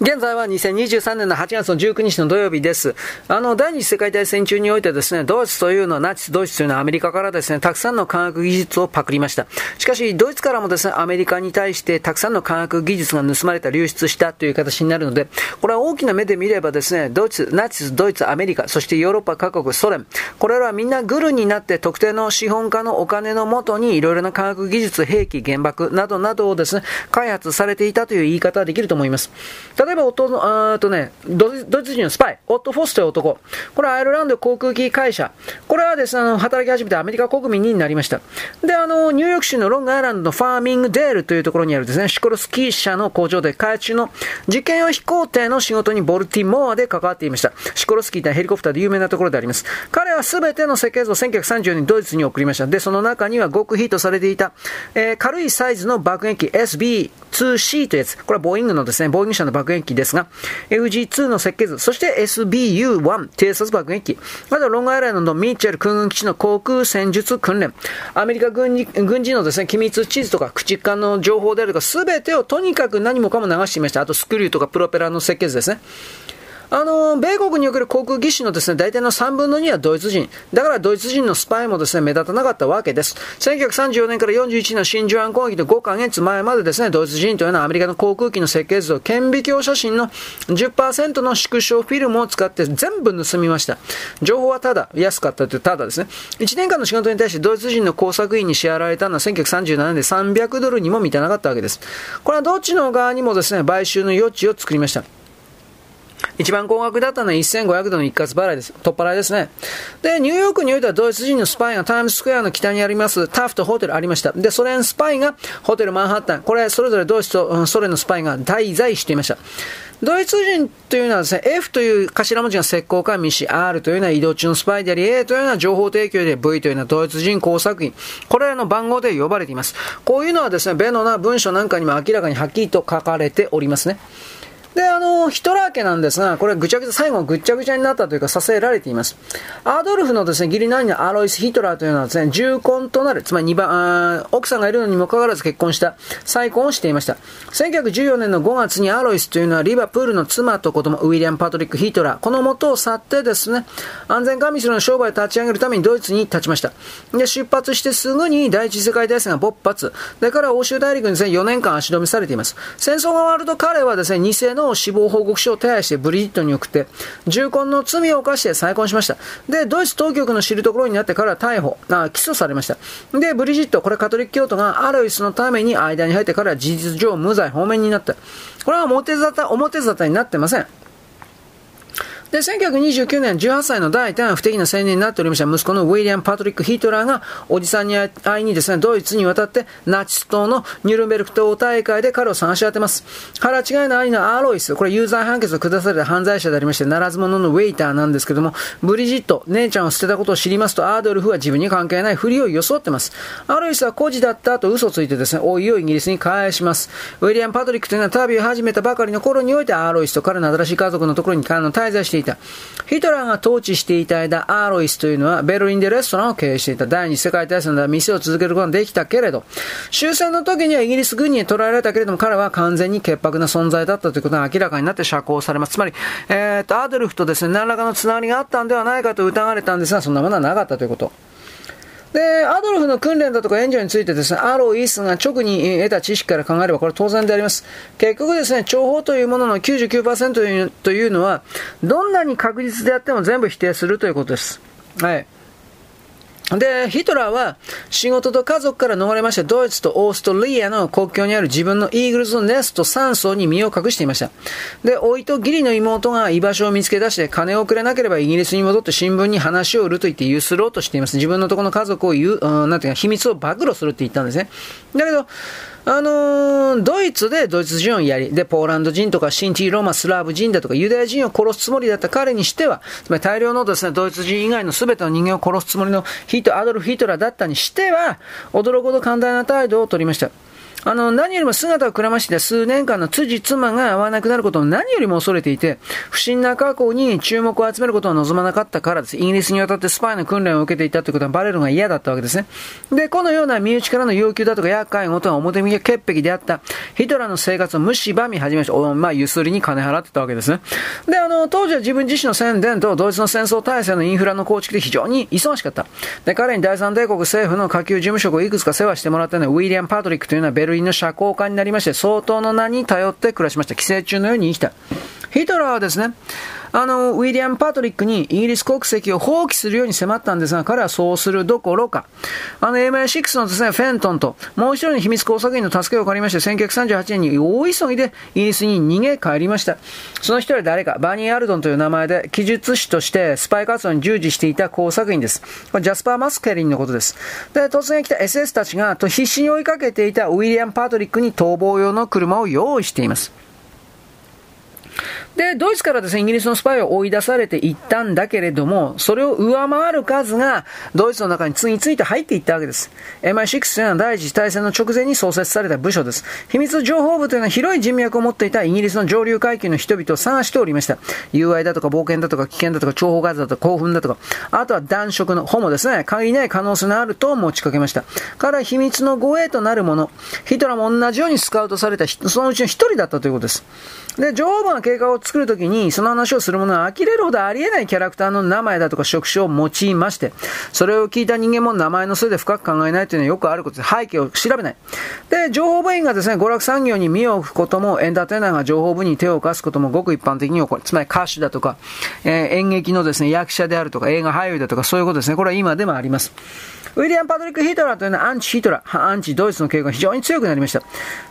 現在は2023年の8月の19日の土曜日です。あの、第二次世界大戦中においてですね、ドイツというのは、ナチスドイツというのはアメリカからですね、たくさんの科学技術をパクりました。しかし、ドイツからもですね、アメリカに対してたくさんの科学技術が盗まれた、流出したという形になるので、これは大きな目で見ればですね、ドイツ、ナチス、ドイツ、アメリカ、そしてヨーロッパ各国、ソ連、これらはみんなグルになって特定の資本家のお金のもとにいろいろな科学技術、兵器、原爆などなどをですね、開発されていたという言い方はできると思います。例えば、あとね、ドイツ人のスパイ、オット・フォスという男。これはアイルランド航空機会社。これはですね、あの、働き始めてアメリカ国民になりました。で、あの、ニューヨーク州のロングアイランドのファーミングデールというところにあるですね、シコロスキー社の工場で開発中の実験用飛行艇の仕事にボルティモアで関わっていました。シコロスキーとはヘリコプターで有名なところであります。彼は全ての設計図を1930年にドイツに送りました。で、その中には極秘とされていた、えー、軽いサイズの爆撃機 SB2C というやつ。これはボーイングのですね、ボーイング社の爆撃機ですが、FG2 の設計図、そして SBU1 偵察爆撃機、あとロングアイランドのミッチェル空軍基地の航空戦術訓練、アメリカ軍事軍事のですね、機密地図とか駆逐艦の情報であるとか、すべてをとにかく何もかも流していました。あとスクリューとかプロペラの設計図ですね。あの、米国における航空技師のですね、大体の3分の2はドイツ人。だからドイツ人のスパイもですね、目立たなかったわけです。1934年から41年の真珠湾攻撃の5ヶ月前までですね、ドイツ人というのはアメリカの航空機の設計図と顕微鏡写真の10%の縮小フィルムを使って全部盗みました。情報はただ、安かったというただですね。1年間の仕事に対してドイツ人の工作員に支払われたのは1937年で300ドルにも満たなかったわけです。これはどっちの側にもですね、買収の余地を作りました。一番高額だったのは1500ドルの一括払いです。取っ払いですね。で、ニューヨークにおいてはドイツ人のスパイがタイムズスクエアの北にありますタフトホテルありました。で、ソ連スパイがホテルマンハッタン。これ、それぞれドイツとソ連のスパイが滞在していました。ドイツ人というのはですね、F という頭文字が石膏か未し、R というのは移動中のスパイであり、A というのは情報提供で V というのはドイツ人工作員。これらの番号で呼ばれています。こういうのはですね、ベノな文書なんかにも明らかにはっきりと書かれておりますね。で、あの、ヒトラー家なんですが、これぐちゃぐちゃ、最後ぐちゃぐちゃになったというか、させられています。アドルフのですね、義理の兄のアロイス・ヒトラーというのはですね、重婚となる、つまり2番、奥さんがいるのにもかかわらず結婚した、再婚をしていました。1914年の5月にアロイスというのはリバプールの妻と子供、ウィリアム・パトリック・ヒトラー、この元を去ってですね、安全管理するの商売を立ち上げるためにドイツに立ちました。で、出発してすぐに第一次世界大戦が勃発。でから欧州大陸にですね、4年間足止めされています。戦争が終わると彼はですね、偽の死亡報告書を手配してブリジットに送って、重婚の罪を犯して再婚しました。で、ドイツ当局の知るところになってから逮捕、あ起訴されました。で、ブリジット、これカトリック教徒がアロイスのために間に入ってから事実上無罪放免になった。これは表沙汰、表沙汰になってません。で、1929年、18歳の第1不適な青年になっておりました息子のウィリアム・パトリック・ヒトラーが、おじさんに会いにですね、ドイツに渡って、ナチス党のニュルンベルク党大会で彼を探し当てます。腹違いの兄のアーロイス、これ有罪判決を下された犯罪者でありまして、ならず者のウェイターなんですけども、ブリジット、姉ちゃんを捨てたことを知りますと、アードルフは自分に関係ないふりを装ってます。アーロイスは孤児だったと嘘ついてですね、おいをイギリスに返します。ウィリアム・パトリックというのは旅を始めたばかりの頃において、アーロイスと彼の新しい家族のところに滞在していた。ヒトラーが統治していた間、アーロイスというのはベルリンでレストランを経営していた。第二次世界大戦では店を続けることができたけれど、終戦の時にはイギリス軍に捕らえられたけれども、彼は完全に潔白な存在だったということが明らかになって釈放されます。つまり、えー、と、アドルフとですね、何らかのつながりがあったんではないかと疑われたんですが、そんなものはなかったということ。で、アドルフの訓練だとか援助についてですね、アロイスが直に得た知識から考えればこれ当然であります。結局ですね、情報というものの99%というのは、どんなに確実であっても全部否定するということです。はい。で、ヒトラーは仕事と家族から逃れまして、ドイツとオーストリアの国境にある自分のイーグルズのネスト3層に身を隠していました。で、老いと義理の妹が居場所を見つけ出して、金をくれなければイギリスに戻って新聞に話を売ると言ってゆすろうとしています。自分のとこの家族を言う、うん、なんていうか、秘密を暴露するって言ったんですね。だけど、あのー、ドイツでドイツ人をやり、で、ポーランド人とかシンティ・ローマ、スラーブ人だとかユダヤ人を殺すつもりだった彼にしては、つまり大量のですね、ドイツ人以外の全ての人間を殺すつもりのヒト、アドルフ・ヒトラーだったにしては、驚くほど寛大な態度を取りました。あの、何よりも姿をくらまして数年間の辻妻が会わなくなることを何よりも恐れていて、不審な過去に注目を集めることを望まなかったからです。イギリスに渡ってスパイの訓練を受けていたということはバレるのが嫌だったわけですね。で、このような身内からの要求だとか厄介事は表向き潔癖であったヒトラーの生活を蝕み始めました。まあ、ゆすりに金払ってたわけですね。で、あの、当時は自分自身の宣伝とドイツの戦争体制のインフラの構築で非常に忙しかった。で、彼に第三帝国政府の下級事務職をいくつか世話してもらったのは、ウィリアム・パトリックというのはベル類の社交家になりまして、相当の名に頼って暮らしました。寄生虫のように生きた。ヒトラーはですね、あの、ウィリアム・パトリックにイギリス国籍を放棄するように迫ったんですが、彼はそうするどころか、あの、MI6 のですね、フェントンと、もう一人の秘密工作員の助けを借りまして、1938年に大急ぎでイギリスに逃げ帰りました。その一人は誰か、バニー・アルドンという名前で、記述師としてスパイ活動に従事していた工作員です。これジャスパー・マスケリンのことです。で、突然来た SS たちが、と必死に追いかけていたウィリアム・パトリックに逃亡用の車を用意しています。で、ドイツからですね、イギリスのスパイを追い出されていったんだけれども、それを上回る数が、ドイツの中に次々と入っていったわけです。MI6 というのは第一次大戦の直前に創設された部署です。秘密情報部というのは広い人脈を持っていたイギリスの上流階級の人々を探しておりました。友愛だとか冒険だとか危険だとか諜報画像だとか興奮だとか、あとは男色のホモですね、限りない可能性のあると持ちかけました。から秘密の護衛となるもの、ヒトラーも同じようにスカウトされたそのうちの一人だったということです。で、情報部の計画を作るときに、その話をする者は呆れるほどありえないキャラクターの名前だとか職種を用いまして、それを聞いた人間も名前のせいで深く考えないというのはよくあることで、背景を調べない。で、情報部員がですね、娯楽産業に身を置くことも、エンターテイナーが情報部に手を貸すこともごく一般的に起こる。つまり歌手だとか、えー、演劇のですね、役者であるとか、映画俳優だとか、そういうことですね。これは今でもあります。ウィリアム・パトリック・ヒトラーというのはアンチ・ヒトラー、アンチ・ドイツの傾向が非常に強くなりました。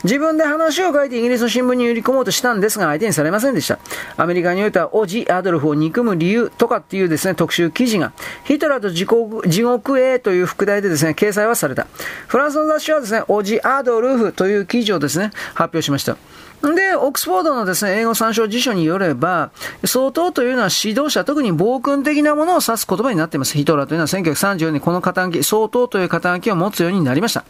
自分で話を書いてイギリスの新聞に売り込もうとしたんですが、相手にされませんでした。アメリカにおいては、オジ・アドルフを憎む理由とかっていうですね、特集記事が、ヒトラーと地獄地獄へという副題でですね、掲載はされた。フランスの雑誌はですね、オジ・アドルフという記事をですね、発表しました。で、オックスフォードのですね、英語参照辞書によれば、相当というのは指導者、特に暴君的なものを指す言葉になっています。ヒトラーというのは1934年にこの肩書き、相当という肩書きを持つようになりました。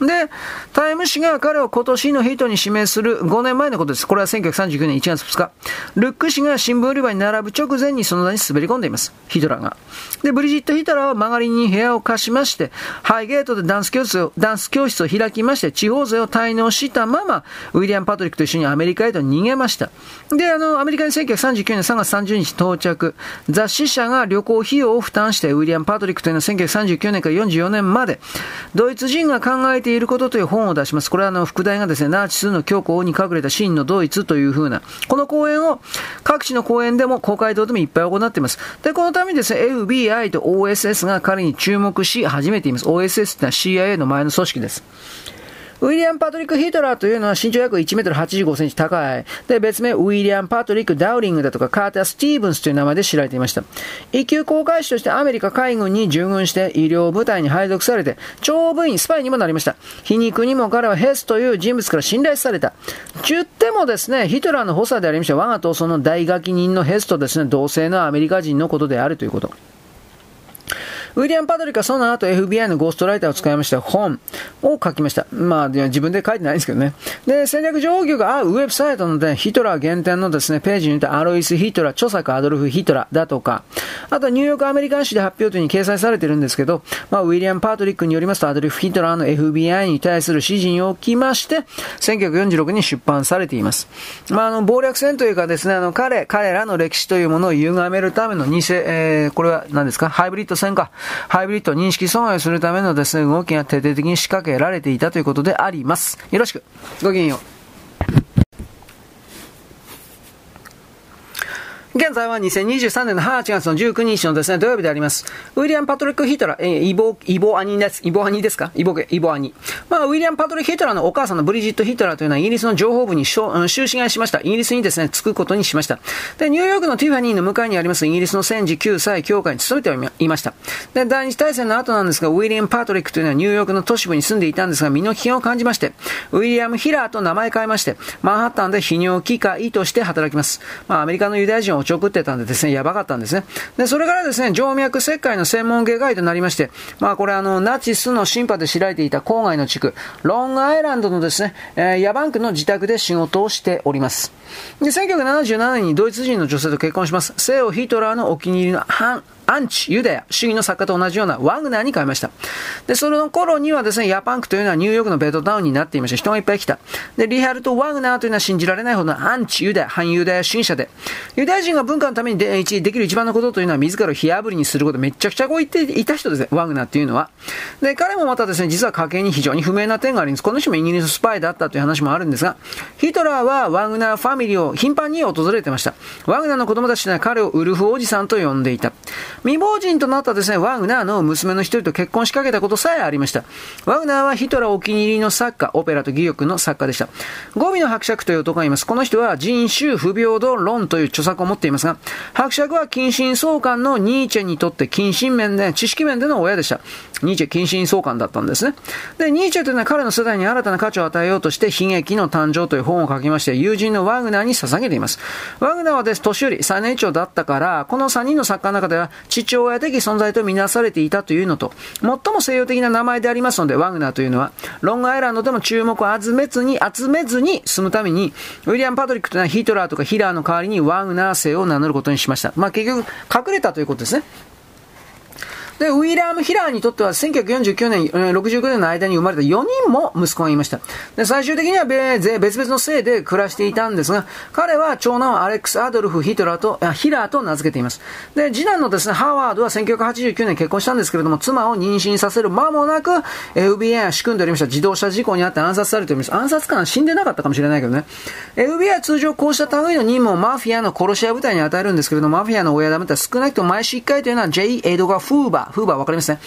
で、タイム誌が彼を今年のヒットに指名する5年前のことです。これは1939年1月2日。ルック氏が新聞売り場に並ぶ直前にその名に滑り込んでいます。ヒトラーが。で、ブリジット・ヒトラーは曲がりに部屋を貸しまして、ハイゲートでダンス教室を、ダンス教室を開きまして、地方税を滞納したまま、ウィリアム・パトリックと一緒にアメリカへと逃げました。で、あの、アメリカに1939年3月30日到着。雑誌社が旅行費用を負担して、ウィリアム・パトリックというのは1939年から44年まで、ドイツ人が考えていることという本を出します。これはあの、副題がですね、ナーチスの強行に隠れた真のドイツという風な、この講演を各地の講演でも公会堂でもいっぱい行っています。で、このためにですね、FBI と OSS が彼に注目し始めています。OSS ってのは CIA の前の組織です。ウィリアム・パトリック・ヒトラーというのは身長約1メートル85センチ高い。で、別名、ウィリアム・パトリック・ダウリングだとか、カーター・スティーブンスという名前で知られていました。一級航海士としてアメリカ海軍に従軍して医療部隊に配属されて、長部員、スパイにもなりました。皮肉にも彼はヘスという人物から信頼された。言ってもですね、ヒトラーの補佐でありました我が闘争の大書人のヘスとですね、同性のアメリカ人のことであるということ。ウィリアム・パトリックはその後 FBI のゴーストライターを使いました本を書きました。まあ、自分で書いてないんですけどね。で、戦略情報局があウェブサイトので、ヒトラー原点のですね、ページにいたアロイス・ヒトラー、著作アドルフ・ヒトラーだとか、あとニューヨークアメリカン誌で発表というに掲載されてるんですけど、まあ、ウィリアム・パトリックによりますと、アドルフ・ヒトラーの FBI に対する指示におきまして、1946年に出版されています。まあ、あの、謀略戦というかですね、あの、彼、彼らの歴史というものを歪めるための偽、えー、これは何ですか？ハイブリッド戦か。ハイブリッド認識損害するためのですね、動きが徹底的に仕掛けられていたということであります。よろしく。ごきげんよう。現在は2023年の8月の19日のですね、土曜日であります。ウィリアム・パトリック・ヒトラー、えー、イボ、イボ兄です。イボ兄ですか？イボケ、イボ兄。まあ、ウィリアム・パトリック・ヒトラーのお母さんのブリジット・ヒトラーというのはイギリスの情報部に終止買いしました。イギリスにですね、着くことにしました。で、ニューヨークのティファニーの向かいにありますイギリスの戦時救済協会に勤めていました。で、第二次大戦の後なんですが、ウィリアム・パトリックというのはニューヨークの都市部に住んでいたんですが、身の危険を感じまして、ウィリアム・ヒラーと名前変えまして、マンハッタンで泌尿器科医として働きます。まあ、アメリカのユダヤ人をち送ってたんでですね、やばかったんですね。で、それからですね、静脈切開の専門外科医となりまして、まあこれあの、ナチスの審判で知られていた郊外の地区、ロングアイランドのですね、えー、ヤバンクの自宅で仕事をしております。で、1977年にドイツ人の女性と結婚します。西欧ヒトラーのお気に入りのハン、アンチユダヤ主義の作家と同じようなワグナーに変えました。で、その頃にはですね、ヤパンクというのはニューヨークのベッドタウンになっていました。人がいっぱい来た。で、リハルト・ワグナーというのは信じられないほどのアンチユダヤ、反ユダヤ主義者で、ユダヤ人が文化のためにでできる一番のことというのは自らを火あぶりにすることめちゃくちゃこう言っていた人ですね、ワグナーっていうのは。で、彼もまたですね、実は家系に非常に不明な点があります。この人もイギリススパイだったという話もあるんですが、ヒトラーはワグナーファミリーを頻繁に訪れてました。ワグナーの子供たちは彼をウルフおじさんと呼んでいた。未亡人となったですね、ワグナーの娘の一人と結婚しかけたことさえありました。ワグナーはヒトラーお気に入りの作家、オペラと戯曲の作家でした。ゴミの伯爵という男がいます。この人は人種不平等論という著作を持っていますが、伯爵は近親相関のニーチェにとって近親面で、知識面での親でした。ニーチェ近親相関だったんですね。で、ニーチェというのは彼の世代に新たな価値を与えようとして、悲劇の誕生という本を書きまして、友人のワグナーに捧げています。ワグナーはです、年寄り、最年長だったから、この3人の作家の中では、父親的存在とみなされていたというのと、最も西洋的な名前でありますので、ワグナーというのは、ロングアイランドでも注目を集めずに、集めずに済むために、ウィリアム・パトリックというのはヒトラーとかヒラーの代わりにワグナー姓を名乗ることにしました。まあ結局、隠れたということですね。で、ウィラーム・ヒラーにとっては1949年、69年の間に生まれた4人も息子がいました。で、最終的には別々の姓で暮らしていたんですが、彼は長男アレックス・アドルフ・ヒトラーと、ヒラーと名付けています。で、次男のですね、ハワードは1989年結婚したんですけれども、妻を妊娠させる間もなく、FBI は仕組んでおりました。自動車事故にあって暗殺されております。暗殺官死んでなかったかもしれないけどね。FBI は通常こうした類の任務をマフィアの殺し屋部隊に与えるんですけれども、マフィアの親玉って少なくとも毎週1回というのは J. エドガ・フーバー、フーバーわかりますね。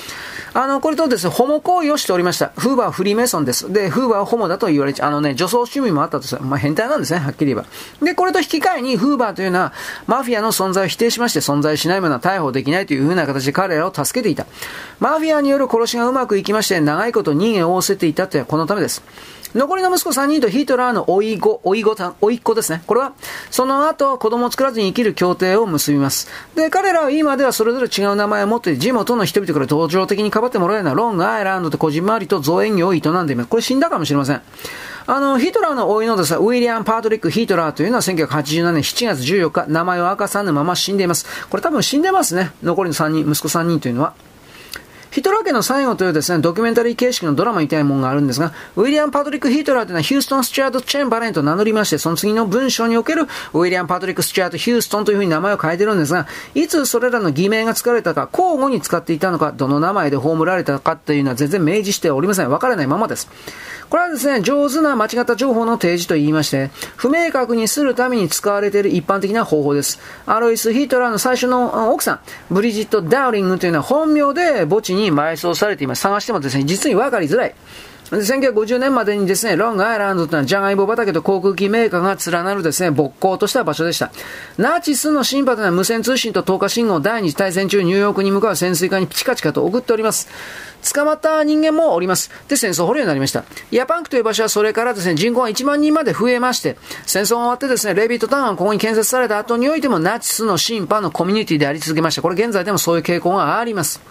あの、これとですね、ホモ行為をしておりました。フーバーはフリーメイソンです。で、フーバーはホモだと言われちゃう。あのね、女装趣味もあったとする。まあ、変態なんですね、はっきり言えば。で、これと引き換えに、フーバーというのは、マフィアの存在を否定しまして、存在しないものは逮捕できないという風な形で彼らを助けていた。マフィアによる殺しがうまくいきまして、長いこと人間を仰せていたというこのためです。残りの息子3人とヒトラーの甥い子、甥い子さん、甥いっ子ですね。これは、その後、子供を作らずに生きる協定を結びます。で、彼らは今ではそれぞれ違う名前を持って、地元の人々から同情的にかばってもらえるようなロングアイランドでこじんまりと造園業を営んでいます。これ死んだかもしれません。あの、ヒトラーの甥のですね、ウィリアム・パートリック・ヒトラーというのは1987年7月14日、名前を明かさぬまま死んでいます。これ多分死んでますね。残りの3人、息子3人というのは。ヒトラー家の最後というですね、ドキュメンタリー形式のドラマみたいなものがあるんですが、ウィリアム・パトリック・ヒトラーというのはヒューストン・スチュアート・チェンバレンと名乗りまして、その次の文章におけるウィリアム・パトリック・スチュアート・ヒューストンというふうに名前を変えてるんですが、いつそれらの偽名が使われたか、交互に使っていたのか、どの名前で葬られたかというのは全然明示しておりません。わからないままです。これはですね、上手な間違った情報の提示と言いまして、不明確にするために使われている一般的な方法です。アロイス・ヒトラーの最初の奥さん、ブリジット・ダウリングというのは本名で墓地にに埋葬されています。探してもですね、実に分かりづらい。1950年までにですね、ロングアイランドというのはジャガイモ畑と航空機メーカーが連なるですね、勃興とした場所でした。ナチスのシンパというのは無線通信と透過信号を第二次大戦中ニューヨークに向かう潜水艦にチカチカと送っております。捕まった人間もおります。で、戦争捕虜になりました。ヤパンクという場所はそれからですね、人口が1万人まで増えまして、戦争が終わってですね、レビットタウンがここに建設された後においてもナチスの審判のコミュニティであり続けました。これ現在でもそういう傾向があります。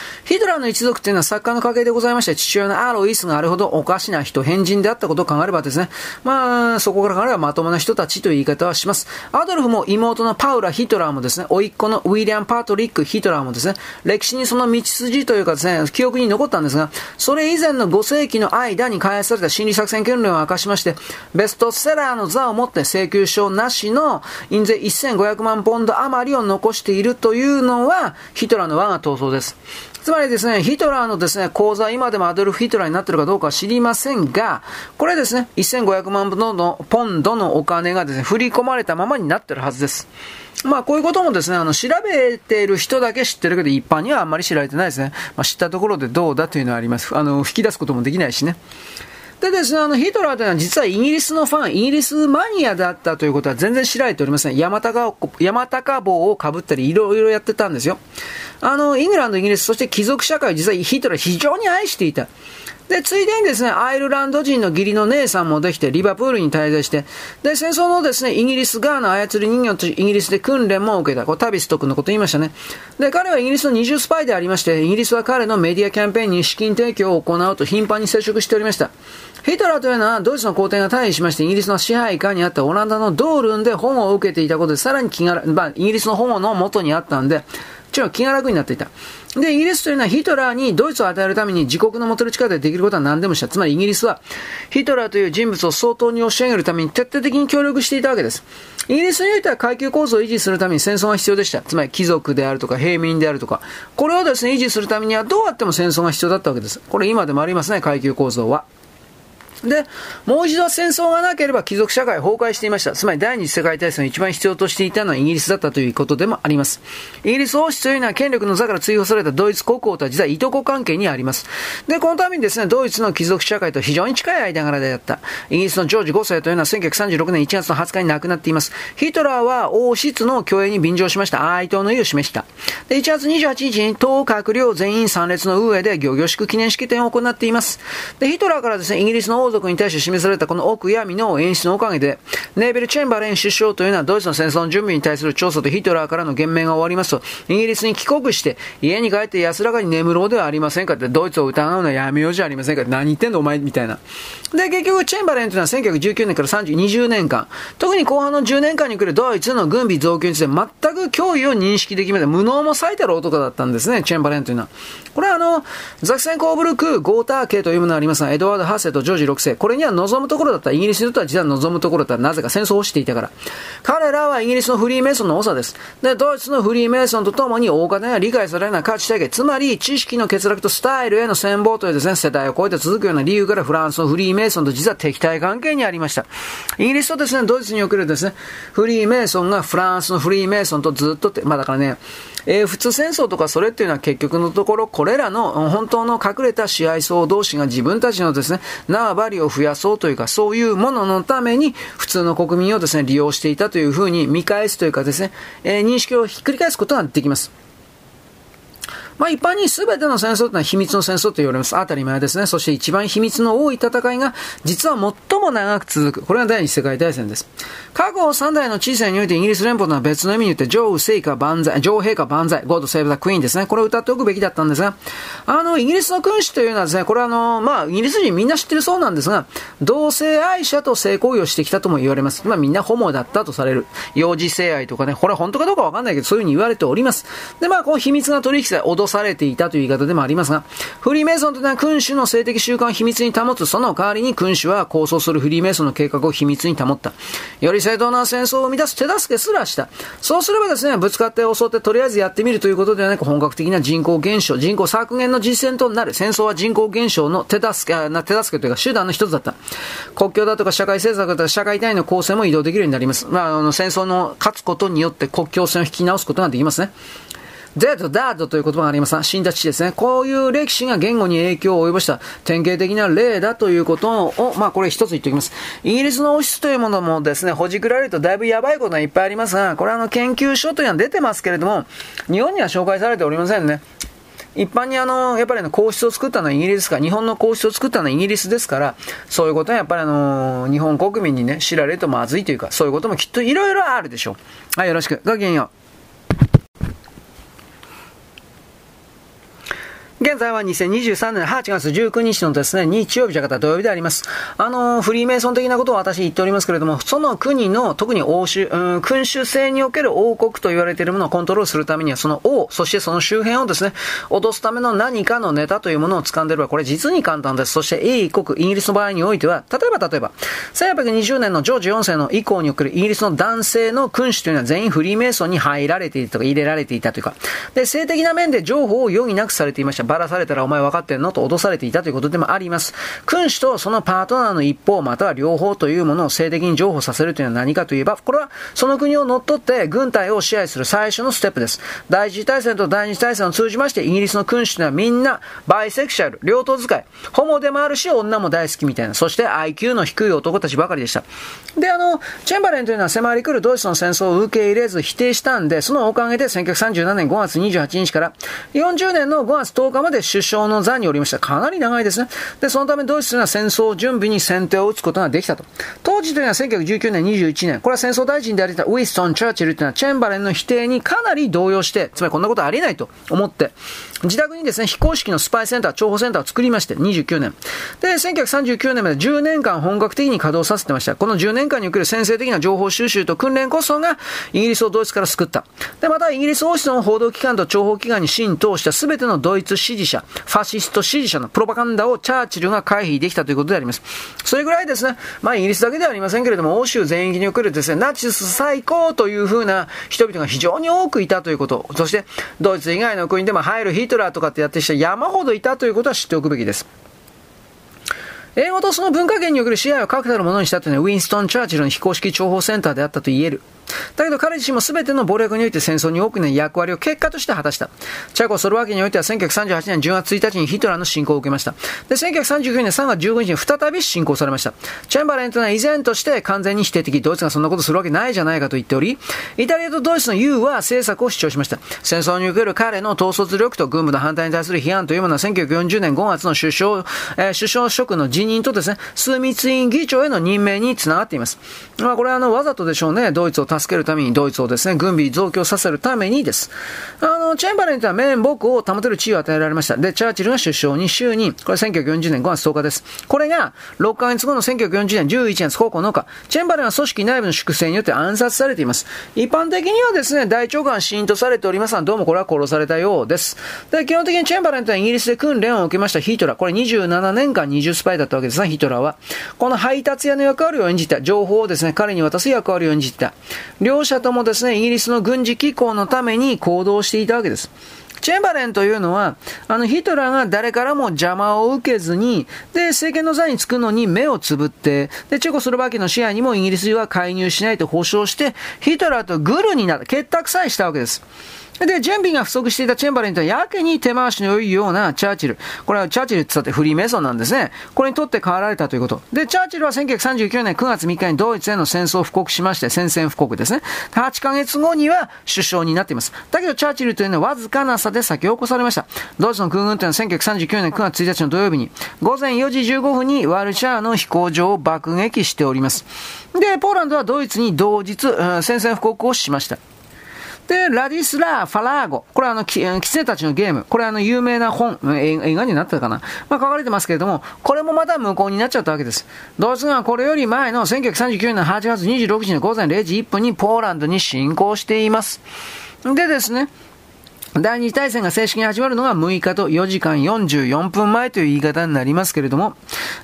ヒトラーの一族っていうのは作家の家系でございまして、父親のアロイスがあれほどおかしな人、変人であったことを考えればですね、まあ、そこから考えればまともな人たちという言い方はします。アドルフも妹のパウラ・ヒトラーもですね、甥っ子のウィリアム・パートリック・ヒトラーもですね、歴史にその道筋というかですね、記憶に残ったんですが、それ以前の5世紀の間に開発された心理作戦訓練を明かしまして、ベストセラーの座を持って請求書なしの印税1500万ポンド余りを残しているというのは、ヒトラーの我が闘争です。つまりですね、ヒトラーのですね、口座、今でもアドルフ・ヒトラーになってるかどうかは知りませんが、これですね、1500万のポンドのお金がですね、振り込まれたままになってるはずです。まあこういうこともですね、あの、調べている人だけ知ってるけど、一般にはあんまり知られてないですね。まあ知ったところでどうだというのはあります。あの、引き出すこともできないしね。でですね、あの、ヒトラーというのは実はイギリスのファン、イギリスマニアだったということは全然知られておりません。山高、山高帽をかぶったり、いろいろやってたんですよ。あの、イングランド、イギリス、そして貴族社会を実はヒトラー非常に愛していた。で、ついでにですね、アイルランド人の義理の姉さんもできて、リバプールに滞在して、で、戦争のですね、イギリス側の操り人形とイギリスで訓練も受けた。これタビスト君のこと言いましたね。で、彼はイギリスの二重スパイでありまして、イギリスは彼のメディアキャンペーンに資金提供を行うと頻繁に接触しておりました。ヒトラーというのはドイツの皇帝が退位しまして、イギリスの支配下にあったオランダのドールンで保護を受けていたことで、さらに気が、まあ、イギリスの保護の元にあったんで、ちょっと気が楽になっていた。で、イギリスというのはヒトラーにドイツを与えるために自国の持てる力でできることは何でもした。つまりイギリスはヒトラーという人物を相当に押し上げるために徹底的に協力していたわけです。イギリスにおいては階級構造を維持するために戦争が必要でした。つまり貴族であるとか平民であるとか。これをですね、維持するためにはどうあっても戦争が必要だったわけです。これ今でもありますね、階級構造は。で、もう一度戦争がなければ貴族社会崩壊していました。つまり第二次世界大戦を一番必要としていたのはイギリスだったということでもあります。イギリス王室というのは権力の座から追放されたドイツ国王とは実はいとこ関係にあります。で、このためにですね、ドイツの貴族社会と非常に近い間柄であった。イギリスのジョージ5世というのは1936年1月の20日に亡くなっています。ヒトラーは王室の共栄に便乗しました。哀悼の意を示した。で、1月28日に党閣僚全員参列の上で行々しく記念式典を行っています。で、ヒトラーからですね、イギリスの王族に対して示されたこの奥闇の演出のおかげで、ネーベル・チェンバレン首相というのはドイツの戦争の準備に対する調査とヒトラーからの言命が終わりますと、イギリスに帰国して、家に帰って安らかに眠ろうではありませんかって、ドイツを疑うのはやめようじゃありませんかって、何言ってんのお前みたいな。で、結局、チェンバレンというのは1919年から30、20年間、特に後半の10年間に来るドイツの軍備増強について全く脅威を認識できません。無能も最たる男だったんですね、チェンバレンというのは。これはあの、ザクセンコーブルク、ゴーター系というものがありますが、エドワード8世とジョージ6これには望むところだった。イギリスにとっては実は望むところだった。なぜか戦争をしていたから。彼らはイギリスのフリーメイソンの長です。で、ドイツのフリーメイソンとともに大方には理解されない価値体系、つまり知識の欠落とスタイルへの戦望というですね、世代を超えて続くような理由からフランスのフリーメイソンと実は敵対関係にありました。イギリスとですね、ドイツにおけるですね、フリーメイソンがフランスのフリーメイソンとずっとって、まあだからね、えー、普通戦争とかそれっていうのは結局のところ、これらの本当の隠れた試合層同士が自分たちのですね、縄張を増やそうというか、そういうもののために普通の国民をですね、利用していたというふうに見返すというかですね、えー、認識をひっくり返すことができます。まあ一般に全ての戦争というのは秘密の戦争と言われます。当たり前ですね。そして一番秘密の多い戦いが、実は最も長く続く。これが第二次世界大戦です。過去三代の小さいにおいてイギリス連邦とは別の意味によって、女王聖火万歳、女王陛下万歳、ゴードセーブ・ザ・クイーンですね。これを歌っておくべきだったんですが、あの、イギリスの君主というのはですね、これはあの、まあ、イギリス人みんな知ってるそうなんですが、同性愛者と性行為をしてきたとも言われます。まあみんなホモだったとされる。幼児性愛とかね、これは本当かどうかわかんないけど、そういうふうに言われております。で、まあ、こう秘密が取引され、脅されていたという言い方でもありますが、フリーメイソンというのは君主の性的習慣を秘密に保つ、その代わりに君主は構想するフリーメイソンの計画を秘密に保った。より正当な戦争を生み出す手助けすらした。そうすればですね、ぶつかって襲ってとりあえずやってみるということではなく、本格的な人口減少、人口削減の実践となる。戦争は人口減少の手助け、な手助けというか手段の一つだった。国境だとか社会政策だとか社会単位の構成も移動できるようになります。まあ、あの戦争の勝つことによって国境線を引き直すことができますね。デッド、ダードという言葉がありますが、死んだ地ですね。こういう歴史が言語に影響を及ぼした典型的な例だということを、まあこれ一つ言っておきます。イギリスの王室というものもですね、ほじくられるとだいぶやばいことがいっぱいありますが、これはあの研究書というのは出てますけれども、日本には紹介されておりませんね。一般にあの、やっぱり、ね、皇室を作ったのはイギリスか、日本の皇室を作ったのはイギリスですから、そういうことはやっぱりあの、日本国民にね、知られるとまずいというか、そういうこともきっといろいろあるでしょう。はい、よろしく。ごきげんよう。現在は2023年8月19日のですね、日曜日じゃ方土曜日であります。あの、フリーメイソン的なことを私言っておりますけれども、その国の特に王主、うん、君主制における王国と言われているものをコントロールするためには、その王、そしてその周辺をですね、脅すための何かのネタというものを掴んでいれば、これ実に簡単です。そして英国、イギリスの場合においては、例えば例えば、1820年のジョージ4世の以降におけるイギリスの男性の君主というのは全員フリーメイソンに入られていたとか入れられていたというか、で、性的な面で情報を余儀なくされていました。ばらされたらお前分かってんのと脅されていたということでもあります。君主とそのパートナーの一方または両方というものを性的に譲歩させるというのは何かといえば、これはその国を乗っ取って軍隊を支配する最初のステップです。第一次大戦と第二次大戦を通じましてイギリスの君主というのはみんなバイセクシャル、両党使い、ホモでもあるし女も大好きみたいな、そして IQ の低い男たちばかりでした。で、あの、チェンバレンというのは迫り来るドイツの戦争を受け入れず否定したんで、そのおかげで1937年5月28日から40年の5月10日まで首相の座におりました。かなり長いですね。で、そのためドイツというのは戦争準備に先手を打つことができたと。当時というのは1919年、21年、これは戦争大臣でありたウィストン・チャーチルというのはチェンバレンの否定にかなり動揺して、つまりこんなことありえないと思って、自宅にですね、非公式のスパイセンター、諜報センターを作りまして、29年。で、1939年まで10年間本格的に稼働させてました。この10年間における先制的な情報収集と訓練こそが、イギリスをドイツから救った。で、また、イギリス王室の報道機関と諜報機関に浸透した全てのドイツ支持者、ファシスト支持者のプロパガンダをチャーチルが回避できたということであります。それぐらいですね、まあ、イギリスだけではありませんけれども、欧州全域におけるですね、ナチス最高というふうな人々が非常に多くいたということ、そして、ドイツ以外の国でも入るヒトラーとかってやってる人山ほどいたということは知っておくべきです。英語とその文化圏における支配を確たるものにしたというのは、ウィンストン・チャーチルの非公式諜報センターであったと言える。だけど彼自身も全ての謀略において戦争に多くの役割を結果として果たした。チャコスロバキアにおいては1938年10月1日にヒトラーの侵攻を受けました。で、1939年3月15日に再び侵攻されました。チェンバレンというのは依然として完全に否定的、ドイツがそんなことするわけないじゃないかと言っており、イタリアとドイツの U は政策を主張しました。戦争における彼の統率力と軍部の反対に対する批判というものは1940年5月の首相、えー、首相職の辞任とですね、枢密院議長への任命につながっています。まあこれはあの、わざとでしょうね、ドイツを助助けるためにドイツをですね、軍備増強させるためにです。あの、チェンバレンとは面目を保てる地位を与えられました。で、チャーチルが首相に就任。これ1940年5月10日です。これが、6ヶ月後の1940年11月9日、チェンバレンは組織内部の粛清によって暗殺されています。一般的にはですね、大長官死因とされておりますが、どうもこれは殺されたようです。で、基本的にチェンバレンとはイギリスで訓練を受けましたヒトラー。これ27年間20スパイだったわけですが、ヒトラーは。この配達屋の役割を演じた。情報をですね、彼に渡す役割を演じた。両者ともですね、イギリスの軍事機構のために行動していたわけです。チェンバレンというのは、あのヒトラーが誰からも邪魔を受けずに、で、政権の座につくのに目をつぶって、で、チェコスロバキの支配にもイギリスは介入しないと保証して、ヒトラーとグルになった、結託さえしたわけです。で、準備が不足していたチェンバレンとはやけに手回しの良いようなチャーチル。これはチャーチルって言ったってフリーメイソンなんですね。これにとって変わられたということ。で、チャーチルは1939年9月3日にドイツへの戦争を布告しまして、宣戦布告ですね。8ヶ月後には首相になっています。だけどチャーチルというのはわずかな差で先を越されました。ドイツの空軍というのは1939年9月1日の土曜日に、午前4時15分にワルシャーの飛行場を爆撃しております。で、ポーランドはドイツに同日、宣戦布告をしました。で、ラディスラー・ファラーゴ。これはあの、キツネたちのゲーム。これあの、有名な本、映画になったかな。まあ、書かれてますけれども、これもまた無効になっちゃったわけです。ドイツ軍はこれより前の1939年の8月26日の午前0時1分にポーランドに侵攻しています。でですね、第二次大戦が正式に始まるのが6日と4時間44分前という言い方になりますけれども、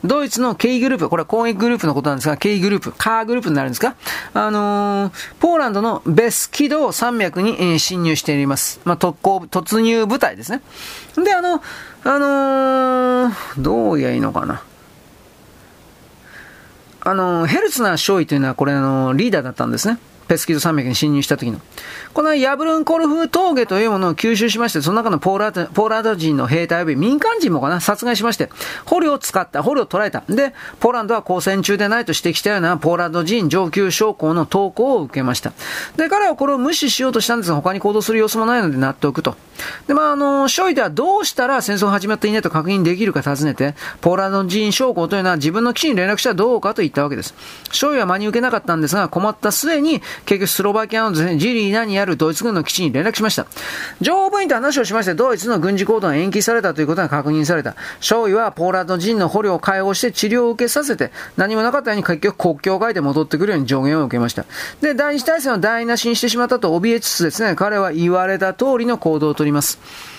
ドイツの K グループ、これは攻撃グループのことなんですが、K グループ、カーグループになるんですか？あのー、ポーランドのベスキド山脈に、えー、侵入しています。まあ、特攻、突入部隊ですね。で、あの、あのー、どう言えばいいのかな？あの、ヘルツナー少尉というのはこれあの、リーダーだったんですね。ペスキド山脈に侵入した時の。このヤブルンコルフ峠というものを吸収しまして、その中のポーラポーランド人の兵隊及び民間人もかな、殺害しまして、捕虜を使った、捕虜を捕らえた。で、ポーランドは交戦中でないと指摘したようなポーランド人上級将校の投稿を受けました。で、彼はこれを無視しようとしたんですが、他に行動する様子もないので納得と。で、まあ、あの、ショイではどうしたら戦争始まっていないと確認できるか尋ねて、ポーランド人将校というのは自分の基地に連絡したらどうかと言ったわけです。ショイは真に受けなかったんですが、困った末に、結局スロバキアのですね、ジリーナにあるドイツ軍の基地に連絡しました。情報部員と話をしまして、ドイツの軍事行動が延期されたということが確認された。少尉はポーランド人の捕虜を解放して治療を受けさせて、何もなかったように結局国境を変えて戻ってくるように助言を受けました。で、第二次大戦を台無しにしてしまったと怯えつつですね、彼は言われた通りの行動をとります。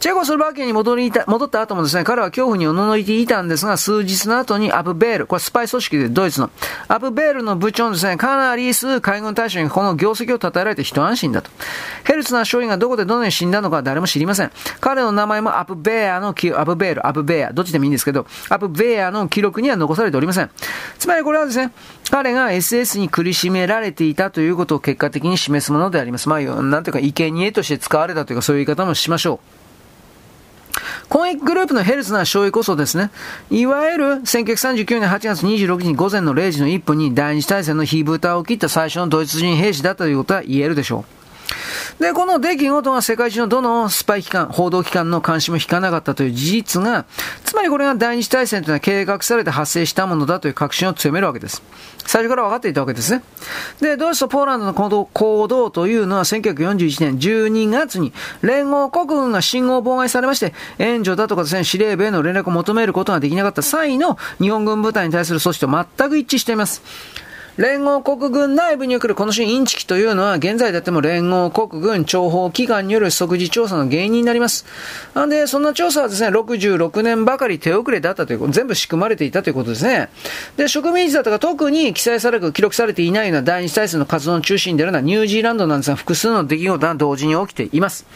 チェコスロバキアに戻りた戻った後もですね、彼は恐怖におののいていたんですが、数日の後にアブベール、これスパイ組織でドイツの、アブベールの部長のですね、かなり数海軍大将にこの業績を称えられて一安心だと。ヘルツな将員がどこでどのように死んだのかは誰も知りません。彼の名前もアブベアの記、アブベール、アブベア、どっちでもいいんですけど、アブベアの記録には残されておりません。つまりこれはですね、彼が SS に苦しめられていたということを結果的に示すものであります。まあ、なんていうか、生贄として使われたというか、そういう言い方もしましょう。公益グループのヘルツな勝利こそですね、いわゆる1939年8月26日午前の0時の1分に第二次大戦の火蓋を切った最初のドイツ人兵士だったということは言えるでしょう。で、この出来事が世界中のどのスパイ機関、報道機関の監視も引かなかったという事実が、つまりこれが第二次大戦というのは計画されて発生したものだという確信を強めるわけです。最初から分かっていたわけですね。で、ドイツとポーランドの行動というのは1941年12月に連合国軍が信号を妨害されまして、援助だとかですね、司令部への連絡を求めることができなかった際の日本軍部隊に対する措置と全く一致しています。連合国軍内部におけるこの種インチキというのは、現在であっても連合国軍諜報機関による即時調査の原因になります。なんで、そんな調査はですね、66年ばかり手遅れだったということ、全部仕組まれていたということですね。で、植民地だとか特に記載される、記録されていないような第二次大戦の活動の中心であるのはニュージーランドなんですが、複数の出来事が同時に起きています。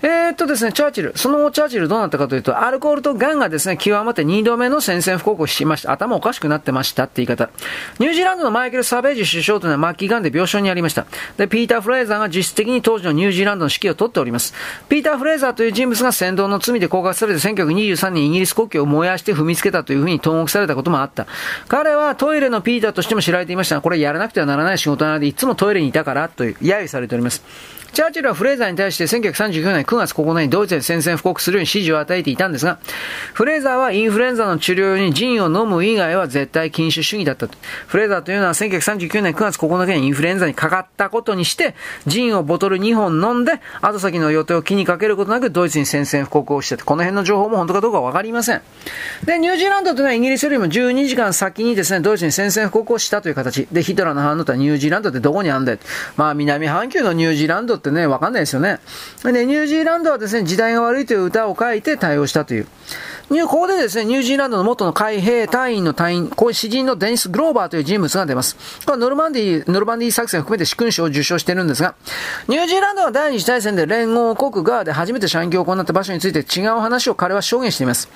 えー、っとですね、チャーチル、そのチャーチルどうなったかというと、アルコールとガンがですね、極まって2度目の宣戦布告をしました。頭おかしくなってましたって言い方。ニュージーランドのマイケル・サベージ首相というのは末期ガンで病床にありました。で、ピーター・フレーザーが実質的に当時のニュージーランドの指揮を取っております。ピーター・フレーザーという人物が扇動の罪で告発されて1923年イギリス国旗を燃やして踏みつけたというふうに投獄されたこともあった。彼はトイレのピーターとしても知られていましたが、これやらなくてはならない仕事なので、いつもトイレにいたからという、揶揄されております。チャーチルはフレーザーに対して1939年9月9日にドイツで宣戦布告するように指示を与えていたんですが、フレーザーはインフルエンザの治療にジンを飲む以外は絶対禁酒主義だったと。フレーザーというのは1939年9月9日にインフルエンザにかかったことにして、ジンをボトル2本飲んで、後先の予定を気にかけることなくドイツに宣戦布告をしてこの辺の情報も本当かどうかわかりません。で、ニュージーランドというのはイギリスよりも12時間先にですね、ドイツに宣戦布告をしたという形。で、ヒトラーの反応とはニュージーランドってどこにあんだよ。まあ、南半球のニュージーランドってね、わかんないですよね。で、ニュージーランドはですね、時代が悪いという歌を書いて対応したという。ここでですね、ニュージーランドの元の海兵隊員の隊員、こういう詩人のデニス・グローバーという人物が出ます。これはノルマンディ、ノルマンディ作戦を含めて殊勲章を受賞しているんですが、ニュージーランドは第二次大戦で連合国側で初めて射撃を行った場所について違う話を彼は証言しています。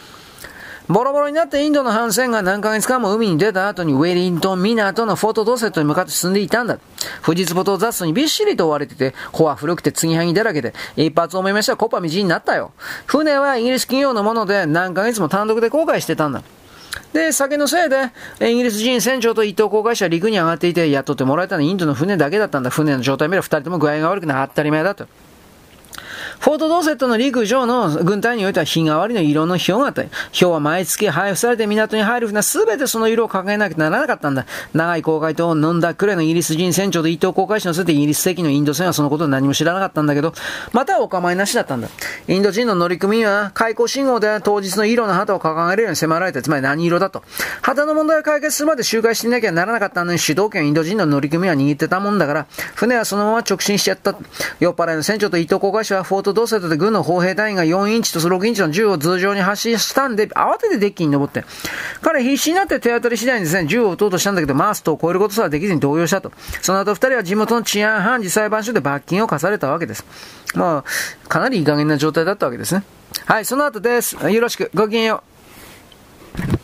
ボロボロになったインドの艦船が何ヶ月間も海に出た後にウェリントン港のフォートドセットに向かって進んでいたんだ。富士壺と雑草にびっしりと追われてて、帆は古くて継ぎはぎだらけで、一発思いましたらコッパみじになったよ。船はイギリス企業のもので何ヶ月も単独で航海してたんだ。で、酒のせいで、イギリス人船長と一等航海士は陸に上がっていて、雇ってもらえたのはインドの船だけだったんだ。船の状態見れば二人とも具合が悪くな当たり前だと。フォートドーセットの陸上の軍隊においては日替わりの色の表があった。表は毎月配布されて港に入る船すべてその色を掲げなきゃならなかったんだ。長い航海と飲んだくらいのイギリス人船長と一等航海士のせてイギリス籍のインド船はそのことを何も知らなかったんだけど、またはお構いなしだったんだ。インド人の乗組員は開口信号で当日の色の旗を掲げるように迫られて、つまり何色だと。旗の問題を解決するまで周回していなきゃならなかったのに主導権インド人の乗組員は握ってたもんだから、船はそのまま直進しちゃった。酔っ払いの船長と一等航海士はフォトドーセットで軍の砲兵隊員が4インチと6インチの銃を頭上に発射したんで、慌ててデッキに登って、彼必死になって手当たり次第にですね、銃を撃とうとしたんだけど、マーストを超えることすらできずに動揺したと。その後二人は地元の治安判事裁判所で罰金を課されたわけです。まあ、かなりいい加減な状態だったわけですね。はい、その後です。よろしく。ごきげんよう。